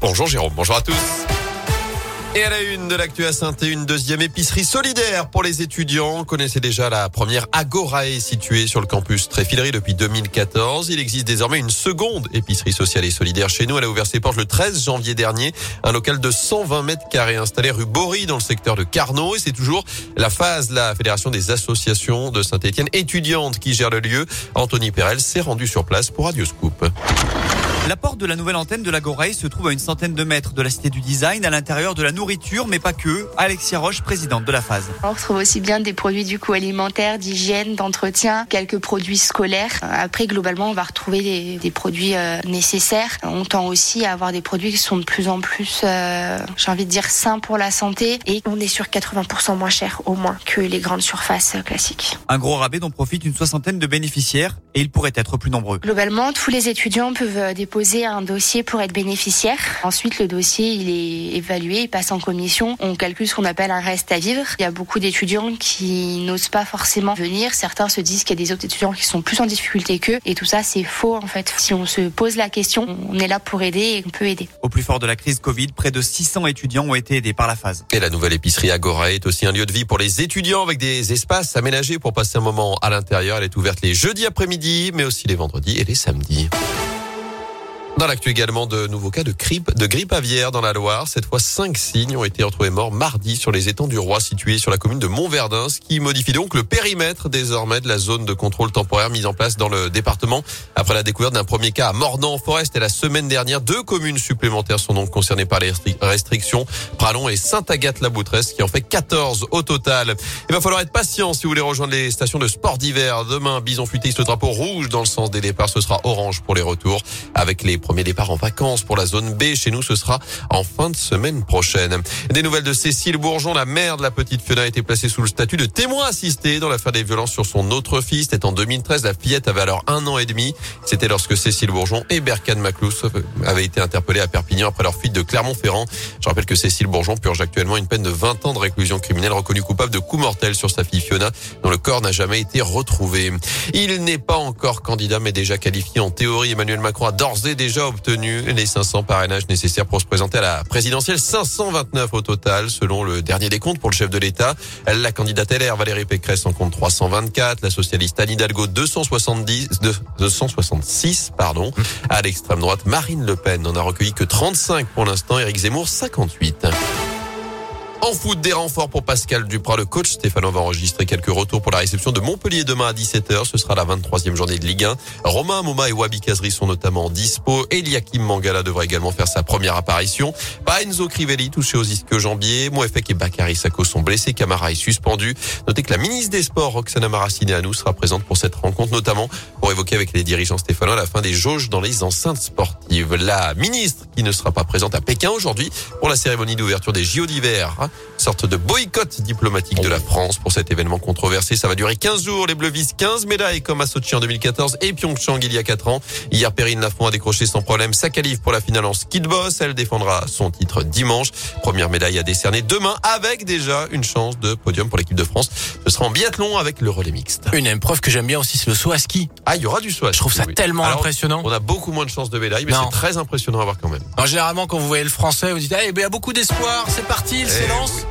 Bonjour Jérôme, bonjour à tous. Et à la une de l'actu à saint une deuxième épicerie solidaire pour les étudiants. Connaissez déjà la première Agorae située sur le campus Tréfilerie depuis 2014. Il existe désormais une seconde épicerie sociale et solidaire chez nous. Elle a ouvert ses portes le 13 janvier dernier. Un local de 120 mètres carrés installé rue Bory dans le secteur de Carnot. Et c'est toujours la phase, la Fédération des associations de Saint-Etienne étudiantes qui gère le lieu. Anthony Perel s'est rendu sur place pour Radio Scoop. La porte de la nouvelle antenne de la Goreille se trouve à une centaine de mètres de la Cité du Design, à l'intérieur de la nourriture, mais pas que. Alexia Roche, présidente de la phase. On retrouve aussi bien des produits du coup alimentaires, d'hygiène, d'entretien, quelques produits scolaires. Après, globalement, on va retrouver des, des produits euh, nécessaires. On tend aussi à avoir des produits qui sont de plus en plus, euh, j'ai envie de dire, sains pour la santé. Et on est sur 80% moins cher, au moins, que les grandes surfaces euh, classiques. Un gros rabais dont profite une soixantaine de bénéficiaires et ils pourraient être plus nombreux. Globalement, tous les étudiants peuvent déposer un dossier pour être bénéficiaire. Ensuite, le dossier, il est évalué, il passe en commission. On calcule ce qu'on appelle un reste à vivre. Il y a beaucoup d'étudiants qui n'osent pas forcément venir. Certains se disent qu'il y a des autres étudiants qui sont plus en difficulté qu'eux. Et tout ça, c'est faux, en fait. Si on se pose la question, on est là pour aider et on peut aider. Au plus fort de la crise Covid, près de 600 étudiants ont été aidés par la phase. Et la nouvelle épicerie Agora est aussi un lieu de vie pour les étudiants avec des espaces aménagés pour passer un moment à l'intérieur. Elle est ouverte les jeudis après-midi, mais aussi les vendredis et les samedis. Dans l'actu également, de nouveaux cas de grippe, de grippe aviaire dans la Loire. Cette fois, cinq signes ont été retrouvés morts mardi sur les étangs du Roi situés sur la commune de Montverdun, ce qui modifie donc le périmètre désormais de la zone de contrôle temporaire mise en place dans le département. Après la découverte d'un premier cas à Mornan-en-Forest et la semaine dernière, deux communes supplémentaires sont donc concernées par les restrictions. Pralon et Sainte-Agathe-la-Boutresse qui en fait 14 au total. Il va falloir être patient si vous voulez rejoindre les stations de sport d'hiver. Demain, Bison futé le drapeau rouge dans le sens des départs. Ce sera orange pour les retours avec les Premier départ en vacances pour la zone B. Chez nous, ce sera en fin de semaine prochaine. Des nouvelles de Cécile Bourgeon, la mère de la petite Fiona, a été placée sous le statut de témoin assisté dans l'affaire des violences sur son autre fils. C'était en 2013. La fillette avait alors un an et demi. C'était lorsque Cécile Bourgeon et Berkane Maclous avaient été interpellés à Perpignan après leur fuite de Clermont-Ferrand. Je rappelle que Cécile Bourgeon purge actuellement une peine de 20 ans de réclusion criminelle reconnue coupable de coups mortels sur sa fille Fiona, dont le corps n'a jamais été retrouvé. Il n'est pas encore candidat, mais déjà qualifié en théorie. Emmanuel Macron a d'ores et déjà obtenu les 500 parrainages nécessaires pour se présenter à la présidentielle. 529 au total, selon le dernier décompte pour le chef de l'État. La candidate LR, Valérie Pécresse, en compte 324. La socialiste Anne Hidalgo, 270, 266, pardon. À l'extrême droite, Marine Le Pen n'en a recueilli que 35 pour l'instant. Éric Zemmour, 58. En foot, des renforts pour Pascal Duprat. Le coach Stéphano va enregistrer quelques retours pour la réception de Montpellier demain à 17h. Ce sera la 23e journée de Ligue 1. Romain Moma et Wabi Kazri sont notamment dispo. Eliakim Mangala devrait également faire sa première apparition. Pas Enzo Crivelli touché aux isques jambiers. Mouefek et Bakary Sako sont blessés. Camara est suspendu. Notez que la ministre des Sports, Roxana Maracineanu, sera présente pour cette rencontre, notamment pour évoquer avec les dirigeants stéphanois la fin des jauges dans les enceintes sportives. La ministre qui ne sera pas présente à Pékin aujourd'hui pour la cérémonie d'ouverture des JO d'hiver sorte de boycott diplomatique de la France pour cet événement controversé. Ça va durer 15 jours. Les Bleus visent 15 médailles comme à Sochi en 2014 et Pyeongchang il y a 4 ans. Hier, Perrine Lafont a décroché sans problème sa qualif pour la finale en ski de boss. Elle défendra son titre dimanche. Première médaille à décerner demain avec déjà une chance de podium pour l'équipe de France. Ce sera en biathlon avec le relais mixte. Une épreuve que j'aime bien aussi, c'est le saut à ski. Ah, il y aura du saut à ski. Je trouve ça tellement impressionnant. On a beaucoup moins de chances de médaille, mais c'est très impressionnant à voir quand même. Alors, généralement, quand vous voyez le français, vous dites, eh, ben, il y a beaucoup d'espoir, c'est parti, il s'élance.